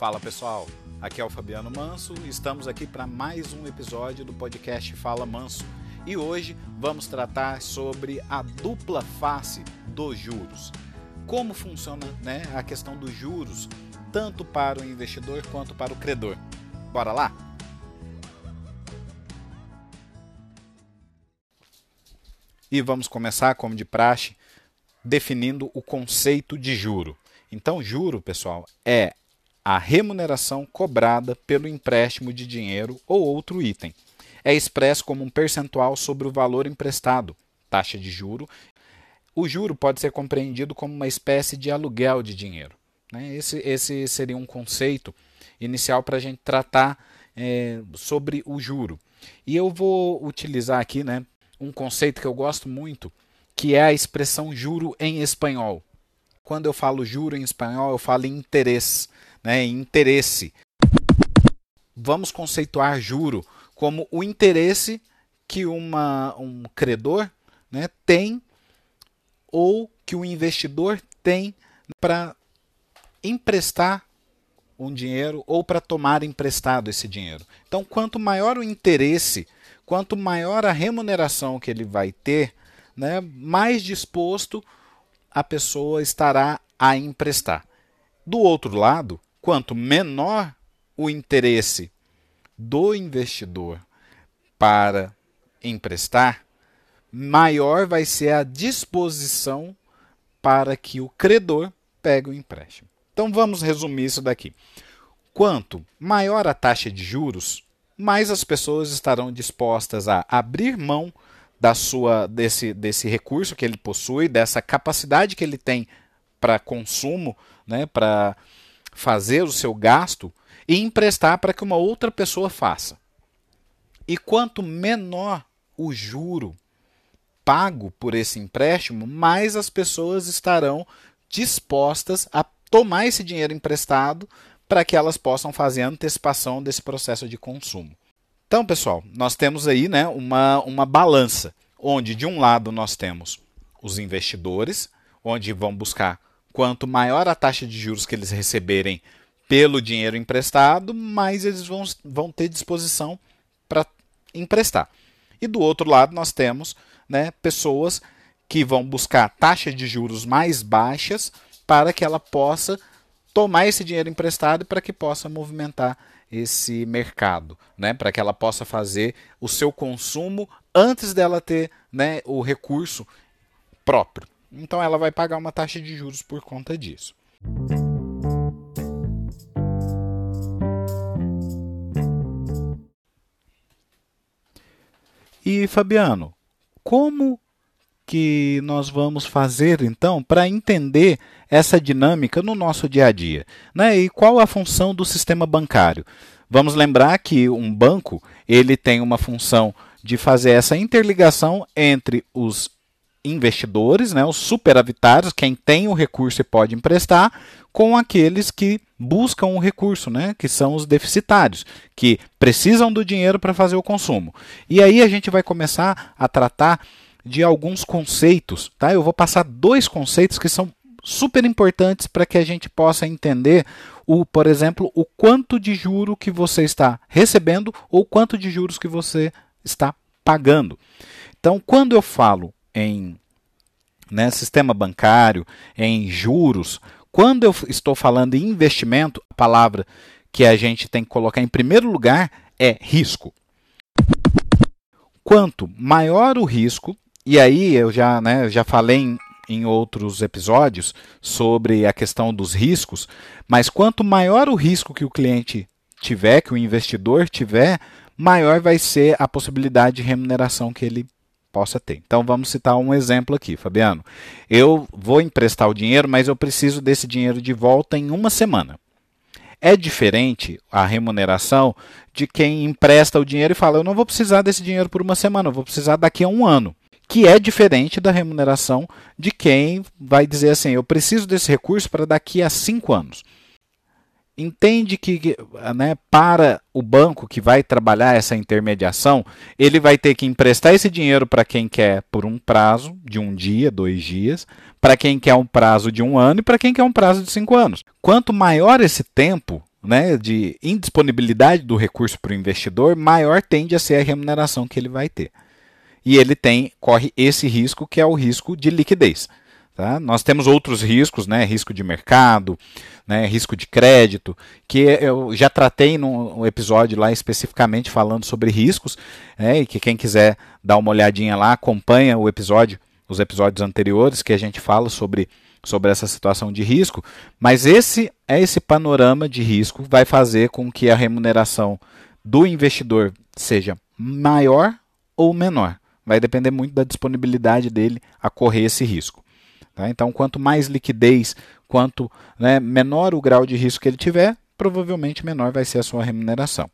Fala pessoal, aqui é o Fabiano Manso e estamos aqui para mais um episódio do podcast Fala Manso. E hoje vamos tratar sobre a dupla face dos juros. Como funciona né, a questão dos juros, tanto para o investidor quanto para o credor. Bora lá? E vamos começar, como de praxe, definindo o conceito de juro. Então, juro, pessoal, é a remuneração cobrada pelo empréstimo de dinheiro ou outro item. É expresso como um percentual sobre o valor emprestado, taxa de juro. O juro pode ser compreendido como uma espécie de aluguel de dinheiro. Né? Esse, esse seria um conceito inicial para a gente tratar é, sobre o juro. E eu vou utilizar aqui né, um conceito que eu gosto muito, que é a expressão juro em espanhol. Quando eu falo juro em espanhol, eu falo interesse né, interesse. Vamos conceituar juro como o interesse que uma, um credor né, tem ou que o investidor tem para emprestar um dinheiro ou para tomar emprestado esse dinheiro. Então, quanto maior o interesse, quanto maior a remuneração que ele vai ter, né, mais disposto a pessoa estará a emprestar. Do outro lado, quanto menor o interesse do investidor para emprestar, maior vai ser a disposição para que o credor pegue o empréstimo. Então vamos resumir isso daqui. Quanto maior a taxa de juros, mais as pessoas estarão dispostas a abrir mão da sua desse, desse recurso que ele possui, dessa capacidade que ele tem para consumo, né, para fazer o seu gasto e emprestar para que uma outra pessoa faça. E quanto menor o juro pago por esse empréstimo, mais as pessoas estarão dispostas a tomar esse dinheiro emprestado para que elas possam fazer a antecipação desse processo de consumo. Então, pessoal, nós temos aí né, uma, uma balança, onde de um lado nós temos os investidores, onde vão buscar Quanto maior a taxa de juros que eles receberem pelo dinheiro emprestado, mais eles vão, vão ter disposição para emprestar. E do outro lado, nós temos né, pessoas que vão buscar taxas de juros mais baixas para que ela possa tomar esse dinheiro emprestado para que possa movimentar esse mercado, né? para que ela possa fazer o seu consumo antes dela ter né, o recurso próprio. Então ela vai pagar uma taxa de juros por conta disso. E Fabiano, como que nós vamos fazer então para entender essa dinâmica no nosso dia a dia? Né? E qual a função do sistema bancário? Vamos lembrar que um banco ele tem uma função de fazer essa interligação entre os investidores, né, os superavitários, quem tem o recurso e pode emprestar, com aqueles que buscam o recurso, né, que são os deficitários, que precisam do dinheiro para fazer o consumo. E aí a gente vai começar a tratar de alguns conceitos, tá? Eu vou passar dois conceitos que são super importantes para que a gente possa entender o, por exemplo, o quanto de juro que você está recebendo ou quanto de juros que você está pagando. Então, quando eu falo em né, sistema bancário, em juros. Quando eu estou falando em investimento, a palavra que a gente tem que colocar em primeiro lugar é risco. Quanto maior o risco, e aí eu já, né, já falei em, em outros episódios sobre a questão dos riscos, mas quanto maior o risco que o cliente tiver, que o investidor tiver, maior vai ser a possibilidade de remuneração que ele possa ter. Então vamos citar um exemplo aqui, Fabiano. Eu vou emprestar o dinheiro, mas eu preciso desse dinheiro de volta em uma semana. É diferente a remuneração de quem empresta o dinheiro e fala: Eu não vou precisar desse dinheiro por uma semana, eu vou precisar daqui a um ano. Que é diferente da remuneração de quem vai dizer assim: Eu preciso desse recurso para daqui a cinco anos entende que né, para o banco que vai trabalhar essa intermediação, ele vai ter que emprestar esse dinheiro para quem quer por um prazo de um dia, dois dias, para quem quer um prazo de um ano e para quem quer um prazo de cinco anos. Quanto maior esse tempo, né, de indisponibilidade do recurso para o investidor, maior tende a ser a remuneração que ele vai ter. E ele tem corre esse risco que é o risco de liquidez. Tá? Nós temos outros riscos, né? risco de mercado, né? risco de crédito, que eu já tratei num episódio lá especificamente falando sobre riscos, né? e que quem quiser dar uma olhadinha lá, acompanha o episódio, os episódios anteriores que a gente fala sobre, sobre essa situação de risco, mas esse é esse panorama de risco vai fazer com que a remuneração do investidor seja maior ou menor. Vai depender muito da disponibilidade dele a correr esse risco. Tá? Então, quanto mais liquidez, quanto né, menor o grau de risco que ele tiver, provavelmente menor vai ser a sua remuneração.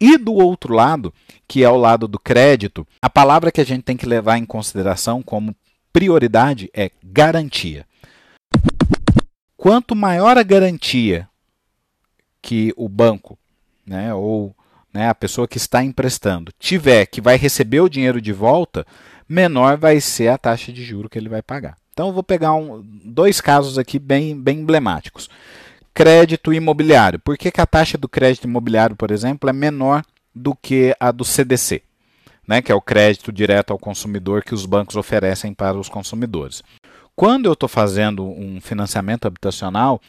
E do outro lado, que é o lado do crédito, a palavra que a gente tem que levar em consideração como prioridade é garantia. Quanto maior a garantia que o banco, né, ou né, a pessoa que está emprestando, tiver que vai receber o dinheiro de volta, menor vai ser a taxa de juro que ele vai pagar. Então eu vou pegar um, dois casos aqui bem, bem emblemáticos. Crédito imobiliário. Por que, que a taxa do crédito imobiliário, por exemplo, é menor do que a do CDC? Né, que é o crédito direto ao consumidor que os bancos oferecem para os consumidores. Quando eu estou fazendo um financiamento habitacional,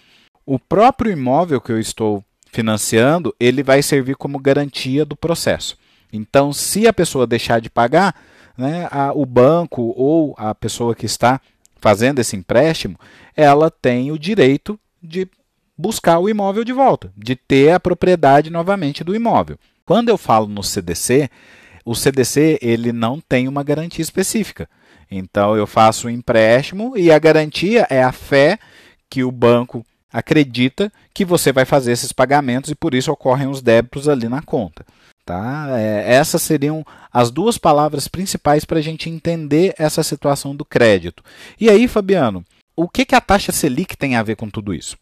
o próprio imóvel que eu estou financiando, ele vai servir como garantia do processo. Então, se a pessoa deixar de pagar, né, a, o banco ou a pessoa que está fazendo esse empréstimo, ela tem o direito de buscar o imóvel de volta, de ter a propriedade novamente do imóvel. Quando eu falo no CDC, o CDC ele não tem uma garantia específica. Então eu faço o um empréstimo e a garantia é a fé que o banco acredita que você vai fazer esses pagamentos e por isso ocorrem os débitos ali na conta. Tá? É, essas seriam as duas palavras principais para a gente entender essa situação do crédito. E aí, Fabiano, o que, que a taxa Selic tem a ver com tudo isso?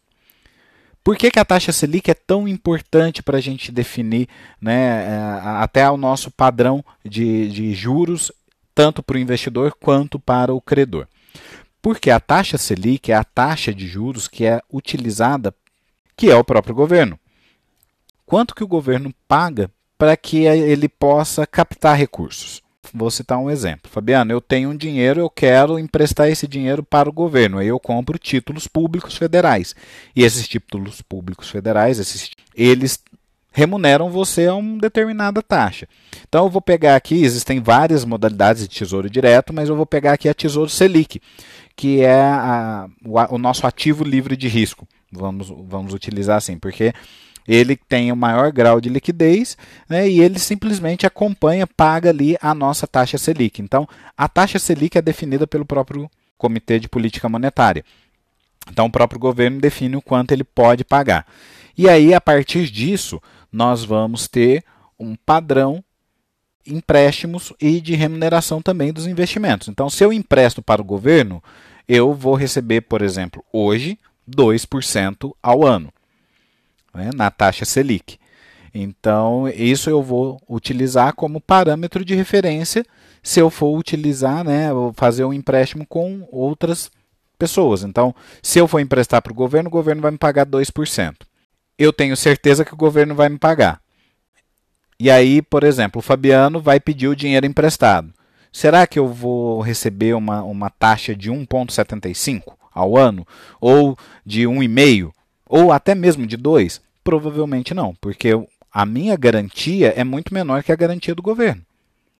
Por que, que a taxa Selic é tão importante para a gente definir né, é, até o nosso padrão de, de juros, tanto para o investidor quanto para o credor? Porque a taxa Selic é a taxa de juros que é utilizada, que é o próprio governo. Quanto que o governo paga para que ele possa captar recursos. Vou citar um exemplo. Fabiano, eu tenho um dinheiro, eu quero emprestar esse dinheiro para o governo. Aí eu compro títulos públicos federais. E esses títulos públicos federais, esses, eles remuneram você a uma determinada taxa. Então eu vou pegar aqui, existem várias modalidades de tesouro direto, mas eu vou pegar aqui a Tesouro Selic, que é a, o, o nosso ativo livre de risco. Vamos, vamos utilizar assim, porque ele tem o maior grau de liquidez né, e ele simplesmente acompanha, paga ali a nossa taxa Selic. Então, a taxa Selic é definida pelo próprio Comitê de Política Monetária. Então, o próprio governo define o quanto ele pode pagar. E aí, a partir disso, nós vamos ter um padrão empréstimos e de remuneração também dos investimentos. Então, se eu empresto para o governo, eu vou receber, por exemplo, hoje 2% ao ano né, na taxa Selic. Então, isso eu vou utilizar como parâmetro de referência se eu for utilizar, né, fazer um empréstimo com outras pessoas. Então, se eu for emprestar para o governo, o governo vai me pagar 2%. Eu tenho certeza que o governo vai me pagar. E aí, por exemplo, o Fabiano vai pedir o dinheiro emprestado. Será que eu vou receber uma, uma taxa de 1,75 ao ano? Ou de 1,5? Ou até mesmo de dois? Provavelmente não, porque a minha garantia é muito menor que a garantia do governo.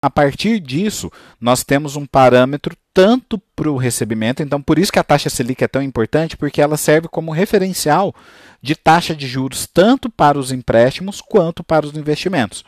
A partir disso, nós temos um parâmetro tanto para o recebimento, então por isso que a taxa Selic é tão importante, porque ela serve como referencial de taxa de juros tanto para os empréstimos quanto para os investimentos.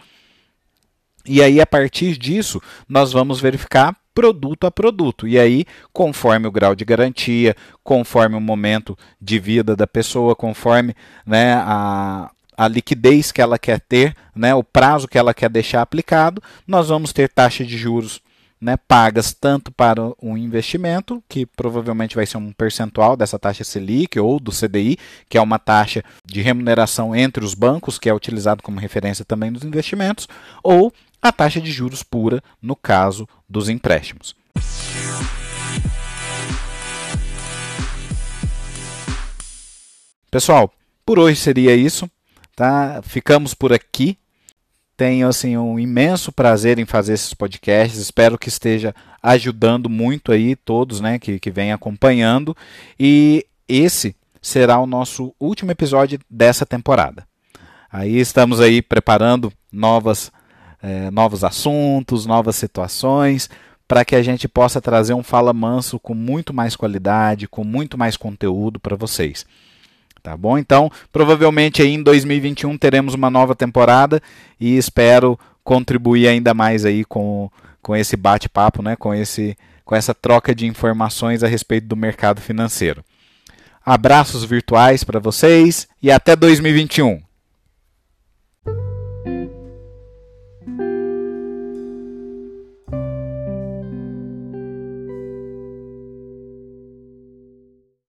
E aí, a partir disso, nós vamos verificar produto a produto. E aí, conforme o grau de garantia, conforme o momento de vida da pessoa, conforme né, a, a liquidez que ela quer ter, né, o prazo que ela quer deixar aplicado, nós vamos ter taxa de juros né, pagas tanto para um investimento, que provavelmente vai ser um percentual dessa taxa Selic ou do CDI, que é uma taxa de remuneração entre os bancos, que é utilizado como referência também nos investimentos, ou a taxa de juros pura no caso dos empréstimos. Pessoal, por hoje seria isso. tá? Ficamos por aqui. Tenho assim um imenso prazer em fazer esses podcasts. Espero que esteja ajudando muito aí todos, né, que que vem acompanhando. E esse será o nosso último episódio dessa temporada. Aí estamos aí preparando novas, é, novos assuntos, novas situações, para que a gente possa trazer um Fala Manso com muito mais qualidade, com muito mais conteúdo para vocês. Tá bom? Então, provavelmente aí em 2021 teremos uma nova temporada e espero contribuir ainda mais aí com, com esse bate-papo, né? com, esse, com essa troca de informações a respeito do mercado financeiro. Abraços virtuais para vocês e até 2021.